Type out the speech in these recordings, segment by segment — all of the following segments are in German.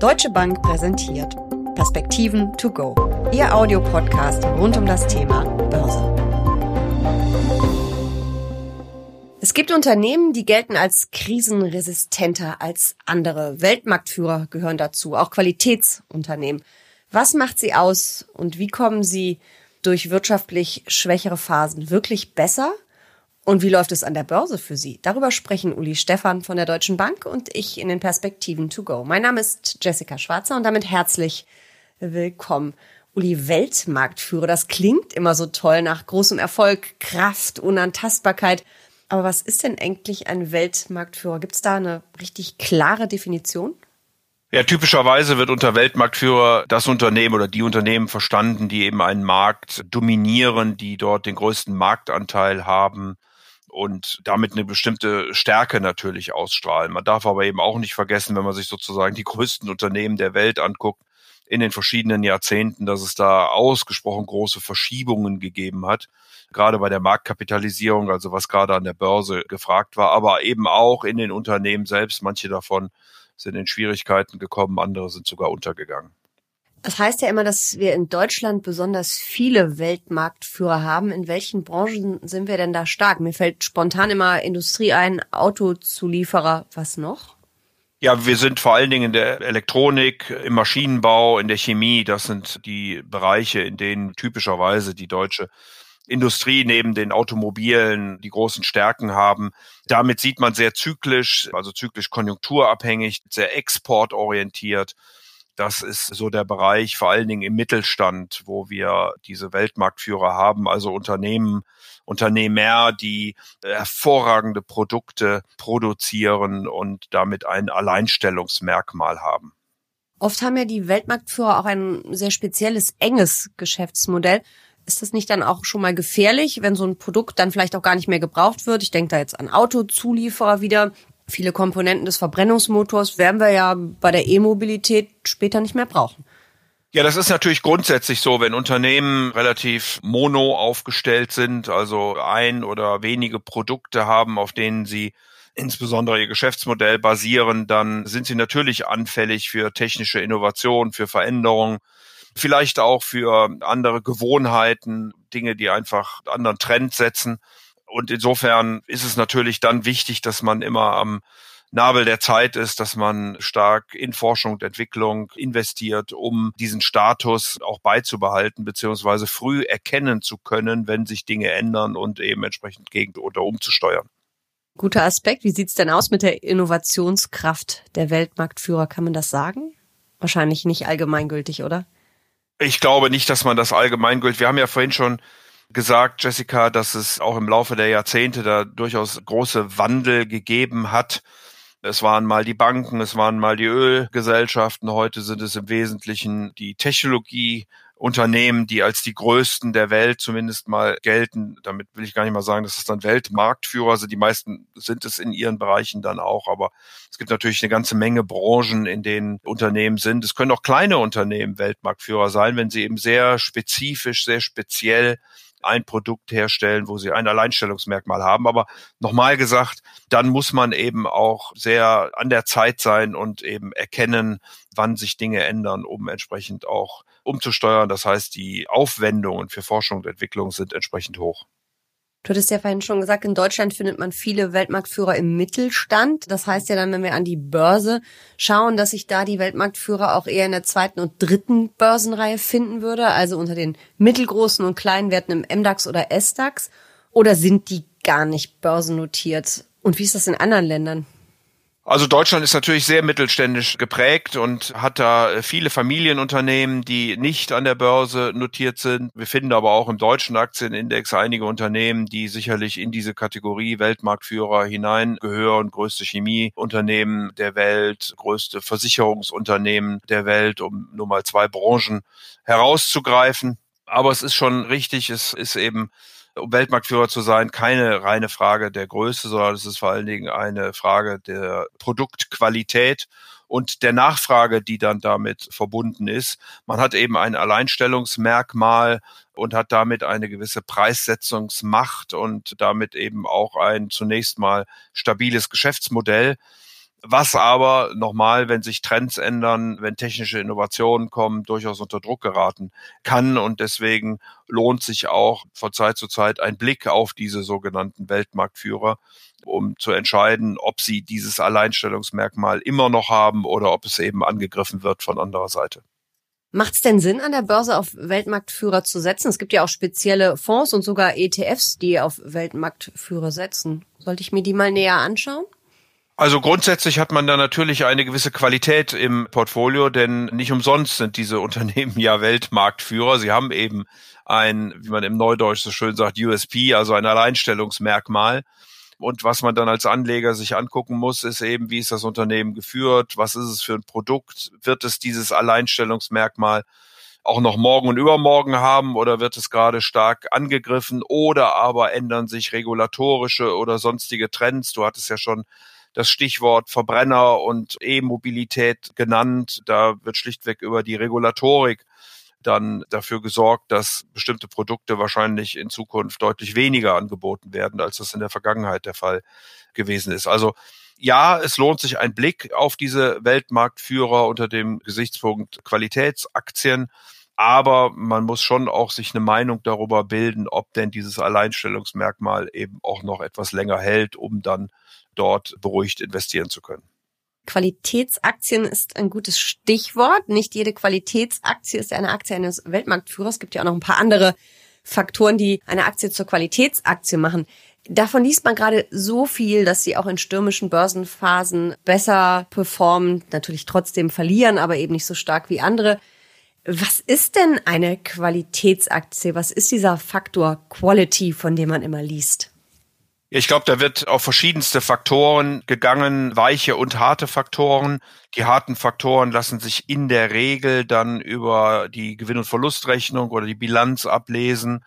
Deutsche Bank präsentiert Perspektiven to go, Ihr Audiopodcast rund um das Thema Börse. Es gibt Unternehmen, die gelten als krisenresistenter als andere. Weltmarktführer gehören dazu, auch Qualitätsunternehmen. Was macht sie aus und wie kommen sie durch wirtschaftlich schwächere Phasen wirklich besser und wie läuft es an der Börse für Sie? Darüber sprechen Uli Stephan von der Deutschen Bank und ich in den Perspektiven to go. Mein Name ist Jessica Schwarzer und damit herzlich willkommen. Uli, Weltmarktführer, das klingt immer so toll nach großem Erfolg, Kraft, Unantastbarkeit. Aber was ist denn eigentlich ein Weltmarktführer? Gibt es da eine richtig klare Definition? Ja, typischerweise wird unter Weltmarktführer das Unternehmen oder die Unternehmen verstanden, die eben einen Markt dominieren, die dort den größten Marktanteil haben und damit eine bestimmte Stärke natürlich ausstrahlen. Man darf aber eben auch nicht vergessen, wenn man sich sozusagen die größten Unternehmen der Welt anguckt, in den verschiedenen Jahrzehnten, dass es da ausgesprochen große Verschiebungen gegeben hat, gerade bei der Marktkapitalisierung, also was gerade an der Börse gefragt war, aber eben auch in den Unternehmen selbst. Manche davon sind in Schwierigkeiten gekommen, andere sind sogar untergegangen. Das heißt ja immer, dass wir in Deutschland besonders viele Weltmarktführer haben. In welchen Branchen sind wir denn da stark? Mir fällt spontan immer Industrie ein, Autozulieferer. Was noch? Ja, wir sind vor allen Dingen in der Elektronik, im Maschinenbau, in der Chemie. Das sind die Bereiche, in denen typischerweise die deutsche Industrie neben den Automobilen die großen Stärken haben. Damit sieht man sehr zyklisch, also zyklisch konjunkturabhängig, sehr exportorientiert. Das ist so der Bereich, vor allen Dingen im Mittelstand, wo wir diese Weltmarktführer haben, also Unternehmen, Unternehmer, die hervorragende Produkte produzieren und damit ein Alleinstellungsmerkmal haben. Oft haben ja die Weltmarktführer auch ein sehr spezielles, enges Geschäftsmodell. Ist das nicht dann auch schon mal gefährlich, wenn so ein Produkt dann vielleicht auch gar nicht mehr gebraucht wird? Ich denke da jetzt an Autozulieferer wieder, Viele Komponenten des Verbrennungsmotors werden wir ja bei der E-Mobilität später nicht mehr brauchen. Ja, das ist natürlich grundsätzlich so, wenn Unternehmen relativ mono aufgestellt sind, also ein oder wenige Produkte haben, auf denen sie insbesondere ihr Geschäftsmodell basieren, dann sind sie natürlich anfällig für technische Innovation, für Veränderungen, vielleicht auch für andere Gewohnheiten, Dinge, die einfach anderen Trend setzen. Und insofern ist es natürlich dann wichtig, dass man immer am Nabel der Zeit ist, dass man stark in Forschung und Entwicklung investiert, um diesen Status auch beizubehalten, beziehungsweise früh erkennen zu können, wenn sich Dinge ändern und eben entsprechend gegen oder umzusteuern. Guter Aspekt. Wie sieht's denn aus mit der Innovationskraft der Weltmarktführer? Kann man das sagen? Wahrscheinlich nicht allgemeingültig, oder? Ich glaube nicht, dass man das allgemeingültig. Wir haben ja vorhin schon gesagt, Jessica, dass es auch im Laufe der Jahrzehnte da durchaus große Wandel gegeben hat. Es waren mal die Banken, es waren mal die Ölgesellschaften, heute sind es im Wesentlichen die Technologieunternehmen, die als die größten der Welt zumindest mal gelten. Damit will ich gar nicht mal sagen, dass es dann Weltmarktführer sind. Die meisten sind es in ihren Bereichen dann auch, aber es gibt natürlich eine ganze Menge Branchen, in denen Unternehmen sind. Es können auch kleine Unternehmen Weltmarktführer sein, wenn sie eben sehr spezifisch, sehr speziell ein Produkt herstellen, wo sie ein Alleinstellungsmerkmal haben. Aber nochmal gesagt, dann muss man eben auch sehr an der Zeit sein und eben erkennen, wann sich Dinge ändern, um entsprechend auch umzusteuern. Das heißt, die Aufwendungen für Forschung und Entwicklung sind entsprechend hoch. Du hattest ja vorhin schon gesagt, in Deutschland findet man viele Weltmarktführer im Mittelstand. Das heißt ja dann, wenn wir an die Börse schauen, dass sich da die Weltmarktführer auch eher in der zweiten und dritten Börsenreihe finden würde, also unter den mittelgroßen und kleinen Werten im MDAX oder SDAX. Oder sind die gar nicht börsennotiert? Und wie ist das in anderen Ländern? Also Deutschland ist natürlich sehr mittelständisch geprägt und hat da viele Familienunternehmen, die nicht an der Börse notiert sind. Wir finden aber auch im deutschen Aktienindex einige Unternehmen, die sicherlich in diese Kategorie Weltmarktführer hineingehören. Größte Chemieunternehmen der Welt, größte Versicherungsunternehmen der Welt, um nur mal zwei Branchen herauszugreifen. Aber es ist schon richtig, es ist eben um Weltmarktführer zu sein, keine reine Frage der Größe, sondern es ist vor allen Dingen eine Frage der Produktqualität und der Nachfrage, die dann damit verbunden ist. Man hat eben ein Alleinstellungsmerkmal und hat damit eine gewisse Preissetzungsmacht und damit eben auch ein zunächst mal stabiles Geschäftsmodell. Was aber nochmal, wenn sich Trends ändern, wenn technische Innovationen kommen, durchaus unter Druck geraten kann. Und deswegen lohnt sich auch von Zeit zu Zeit ein Blick auf diese sogenannten Weltmarktführer, um zu entscheiden, ob sie dieses Alleinstellungsmerkmal immer noch haben oder ob es eben angegriffen wird von anderer Seite. Macht es denn Sinn, an der Börse auf Weltmarktführer zu setzen? Es gibt ja auch spezielle Fonds und sogar ETFs, die auf Weltmarktführer setzen. Sollte ich mir die mal näher anschauen? Also grundsätzlich hat man da natürlich eine gewisse Qualität im Portfolio, denn nicht umsonst sind diese Unternehmen ja Weltmarktführer. Sie haben eben ein, wie man im Neudeutsch so schön sagt, USP, also ein Alleinstellungsmerkmal. Und was man dann als Anleger sich angucken muss, ist eben, wie ist das Unternehmen geführt? Was ist es für ein Produkt? Wird es dieses Alleinstellungsmerkmal auch noch morgen und übermorgen haben oder wird es gerade stark angegriffen oder aber ändern sich regulatorische oder sonstige Trends? Du hattest ja schon das Stichwort Verbrenner und E-Mobilität genannt. Da wird schlichtweg über die Regulatorik dann dafür gesorgt, dass bestimmte Produkte wahrscheinlich in Zukunft deutlich weniger angeboten werden, als das in der Vergangenheit der Fall gewesen ist. Also ja, es lohnt sich ein Blick auf diese Weltmarktführer unter dem Gesichtspunkt Qualitätsaktien. Aber man muss schon auch sich eine Meinung darüber bilden, ob denn dieses Alleinstellungsmerkmal eben auch noch etwas länger hält, um dann dort beruhigt investieren zu können. Qualitätsaktien ist ein gutes Stichwort. Nicht jede Qualitätsaktie ist eine Aktie eines Weltmarktführers. Es gibt ja auch noch ein paar andere Faktoren, die eine Aktie zur Qualitätsaktie machen. Davon liest man gerade so viel, dass sie auch in stürmischen Börsenphasen besser performen, natürlich trotzdem verlieren, aber eben nicht so stark wie andere. Was ist denn eine Qualitätsaktie? Was ist dieser Faktor Quality, von dem man immer liest? Ich glaube, da wird auf verschiedenste Faktoren gegangen, weiche und harte Faktoren. Die harten Faktoren lassen sich in der Regel dann über die Gewinn- und Verlustrechnung oder die Bilanz ablesen,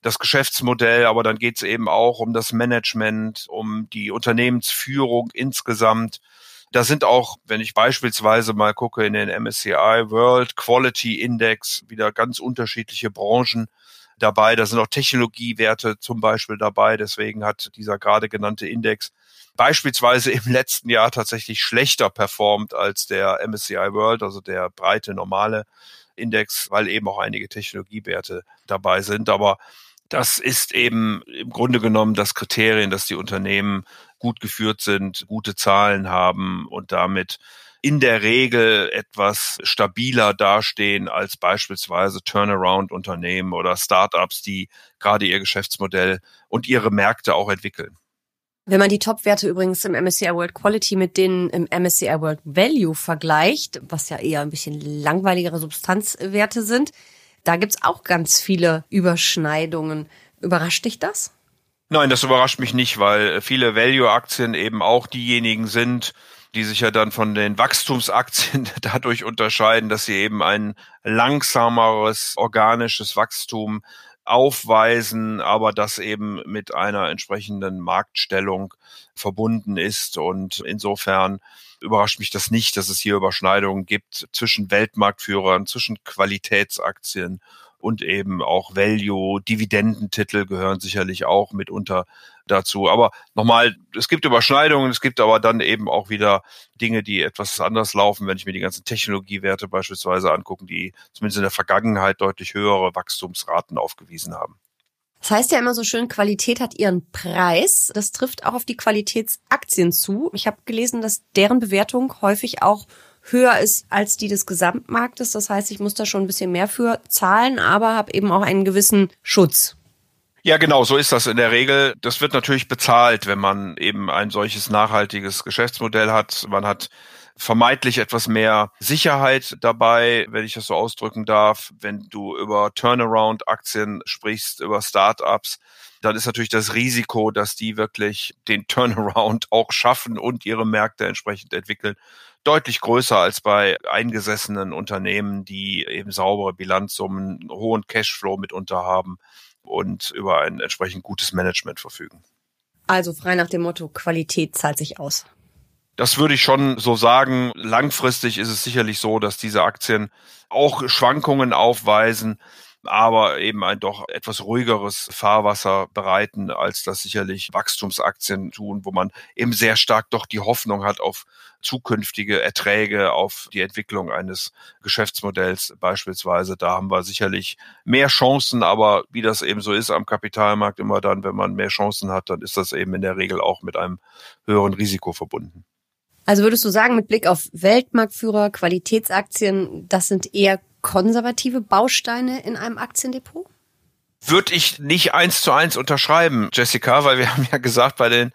das Geschäftsmodell, aber dann geht es eben auch um das Management, um die Unternehmensführung insgesamt. Da sind auch, wenn ich beispielsweise mal gucke in den MSCI World Quality Index, wieder ganz unterschiedliche Branchen dabei. Da sind auch Technologiewerte zum Beispiel dabei. Deswegen hat dieser gerade genannte Index beispielsweise im letzten Jahr tatsächlich schlechter performt als der MSCI World, also der breite normale Index, weil eben auch einige Technologiewerte dabei sind. Aber das ist eben im Grunde genommen das Kriterium, dass die Unternehmen gut geführt sind, gute Zahlen haben und damit in der Regel etwas stabiler dastehen als beispielsweise Turnaround-Unternehmen oder Startups, die gerade ihr Geschäftsmodell und ihre Märkte auch entwickeln. Wenn man die Top-Werte übrigens im MSCI World Quality mit denen im MSCI World Value vergleicht, was ja eher ein bisschen langweiligere Substanzwerte sind, da gibt's auch ganz viele Überschneidungen. Überrascht dich das? Nein, das überrascht mich nicht, weil viele Value-Aktien eben auch diejenigen sind, die sich ja dann von den Wachstumsaktien dadurch unterscheiden, dass sie eben ein langsameres organisches Wachstum aufweisen, aber das eben mit einer entsprechenden Marktstellung verbunden ist. Und insofern überrascht mich das nicht, dass es hier Überschneidungen gibt zwischen Weltmarktführern, zwischen Qualitätsaktien und eben auch Value, Dividendentitel gehören sicherlich auch mitunter dazu. Aber nochmal, es gibt Überschneidungen, es gibt aber dann eben auch wieder Dinge, die etwas anders laufen, wenn ich mir die ganzen Technologiewerte beispielsweise angucken, die zumindest in der Vergangenheit deutlich höhere Wachstumsraten aufgewiesen haben. Das heißt ja immer so schön, Qualität hat ihren Preis. Das trifft auch auf die Qualitätsaktien zu. Ich habe gelesen, dass deren Bewertung häufig auch höher ist als die des Gesamtmarktes. Das heißt, ich muss da schon ein bisschen mehr für zahlen, aber habe eben auch einen gewissen Schutz. Ja, genau, so ist das in der Regel. Das wird natürlich bezahlt, wenn man eben ein solches nachhaltiges Geschäftsmodell hat. Man hat vermeintlich etwas mehr Sicherheit dabei, wenn ich das so ausdrücken darf. Wenn du über Turnaround-Aktien sprichst, über Startups, dann ist natürlich das Risiko, dass die wirklich den Turnaround auch schaffen und ihre Märkte entsprechend entwickeln, deutlich größer als bei eingesessenen Unternehmen, die eben saubere Bilanzsummen, hohen Cashflow mitunter haben und über ein entsprechend gutes Management verfügen. Also frei nach dem Motto, Qualität zahlt sich aus. Das würde ich schon so sagen. Langfristig ist es sicherlich so, dass diese Aktien auch Schwankungen aufweisen. Aber eben ein doch etwas ruhigeres Fahrwasser bereiten, als das sicherlich Wachstumsaktien tun, wo man eben sehr stark doch die Hoffnung hat auf zukünftige Erträge, auf die Entwicklung eines Geschäftsmodells beispielsweise. Da haben wir sicherlich mehr Chancen, aber wie das eben so ist am Kapitalmarkt immer dann, wenn man mehr Chancen hat, dann ist das eben in der Regel auch mit einem höheren Risiko verbunden. Also würdest du sagen, mit Blick auf Weltmarktführer, Qualitätsaktien, das sind eher konservative Bausteine in einem Aktiendepot? Würde ich nicht eins zu eins unterschreiben, Jessica, weil wir haben ja gesagt, bei den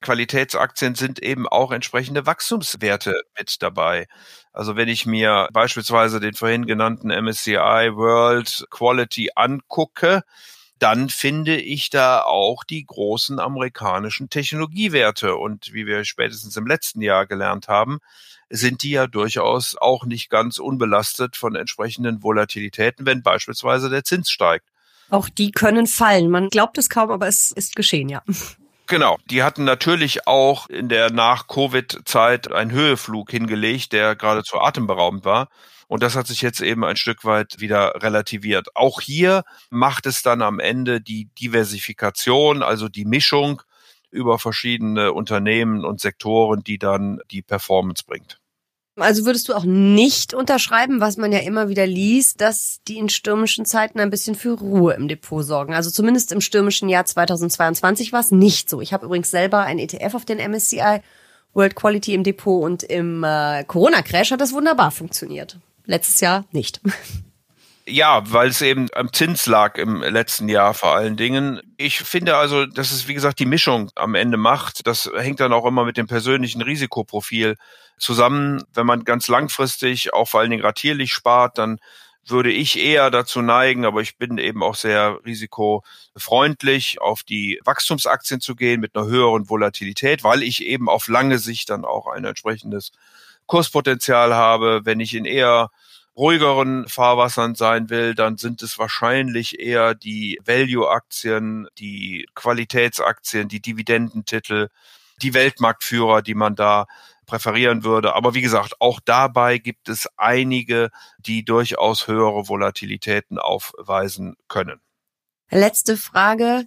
Qualitätsaktien sind eben auch entsprechende Wachstumswerte mit dabei. Also wenn ich mir beispielsweise den vorhin genannten MSCI World Quality angucke, dann finde ich da auch die großen amerikanischen Technologiewerte. Und wie wir spätestens im letzten Jahr gelernt haben, sind die ja durchaus auch nicht ganz unbelastet von entsprechenden Volatilitäten, wenn beispielsweise der Zins steigt. Auch die können fallen. Man glaubt es kaum, aber es ist geschehen, ja. Genau, die hatten natürlich auch in der Nach-Covid-Zeit einen Höheflug hingelegt, der geradezu atemberaubend war. Und das hat sich jetzt eben ein Stück weit wieder relativiert. Auch hier macht es dann am Ende die Diversifikation, also die Mischung über verschiedene Unternehmen und Sektoren, die dann die Performance bringt. Also würdest du auch nicht unterschreiben, was man ja immer wieder liest, dass die in stürmischen Zeiten ein bisschen für Ruhe im Depot sorgen. Also zumindest im stürmischen Jahr 2022 war es nicht so. Ich habe übrigens selber ein ETF auf den MSCI World Quality im Depot und im äh, Corona-Crash hat das wunderbar funktioniert. Letztes Jahr nicht. Ja, weil es eben am Zins lag im letzten Jahr vor allen Dingen. Ich finde also, dass es, wie gesagt, die Mischung am Ende macht. Das hängt dann auch immer mit dem persönlichen Risikoprofil zusammen. Wenn man ganz langfristig, auch vor allen Dingen ratierlich spart, dann würde ich eher dazu neigen, aber ich bin eben auch sehr risikofreundlich, auf die Wachstumsaktien zu gehen mit einer höheren Volatilität, weil ich eben auf lange Sicht dann auch ein entsprechendes Kurspotenzial habe. Wenn ich in eher ruhigeren Fahrwassern sein will, dann sind es wahrscheinlich eher die Value-Aktien, die Qualitätsaktien, die Dividendentitel, die Weltmarktführer, die man da präferieren würde. Aber wie gesagt, auch dabei gibt es einige, die durchaus höhere Volatilitäten aufweisen können. Letzte Frage.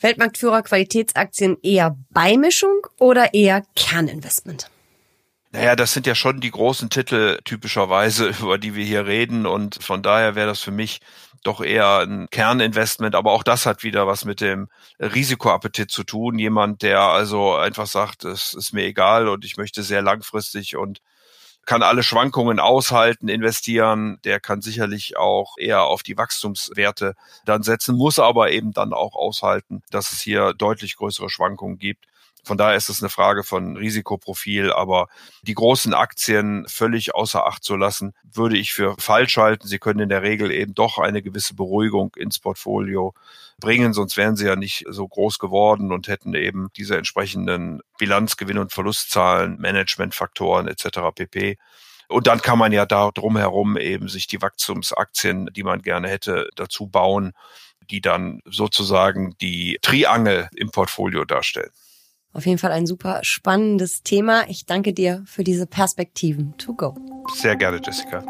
Weltmarktführer Qualitätsaktien eher Beimischung oder eher Kerninvestment? Naja, das sind ja schon die großen Titel typischerweise, über die wir hier reden. Und von daher wäre das für mich doch eher ein Kerninvestment. Aber auch das hat wieder was mit dem Risikoappetit zu tun. Jemand, der also einfach sagt, es ist mir egal und ich möchte sehr langfristig und kann alle Schwankungen aushalten, investieren, der kann sicherlich auch eher auf die Wachstumswerte dann setzen, muss aber eben dann auch aushalten, dass es hier deutlich größere Schwankungen gibt. Von daher ist es eine Frage von Risikoprofil, aber die großen Aktien völlig außer Acht zu lassen, würde ich für falsch halten. Sie können in der Regel eben doch eine gewisse Beruhigung ins Portfolio bringen, sonst wären sie ja nicht so groß geworden und hätten eben diese entsprechenden Bilanzgewinn- und Verlustzahlen, Managementfaktoren etc. pp. Und dann kann man ja da drumherum eben sich die Wachstumsaktien, die man gerne hätte, dazu bauen, die dann sozusagen die Triangel im Portfolio darstellen. Auf jeden Fall ein super spannendes Thema. Ich danke dir für diese Perspektiven. To go. Sehr gerne, Jessica.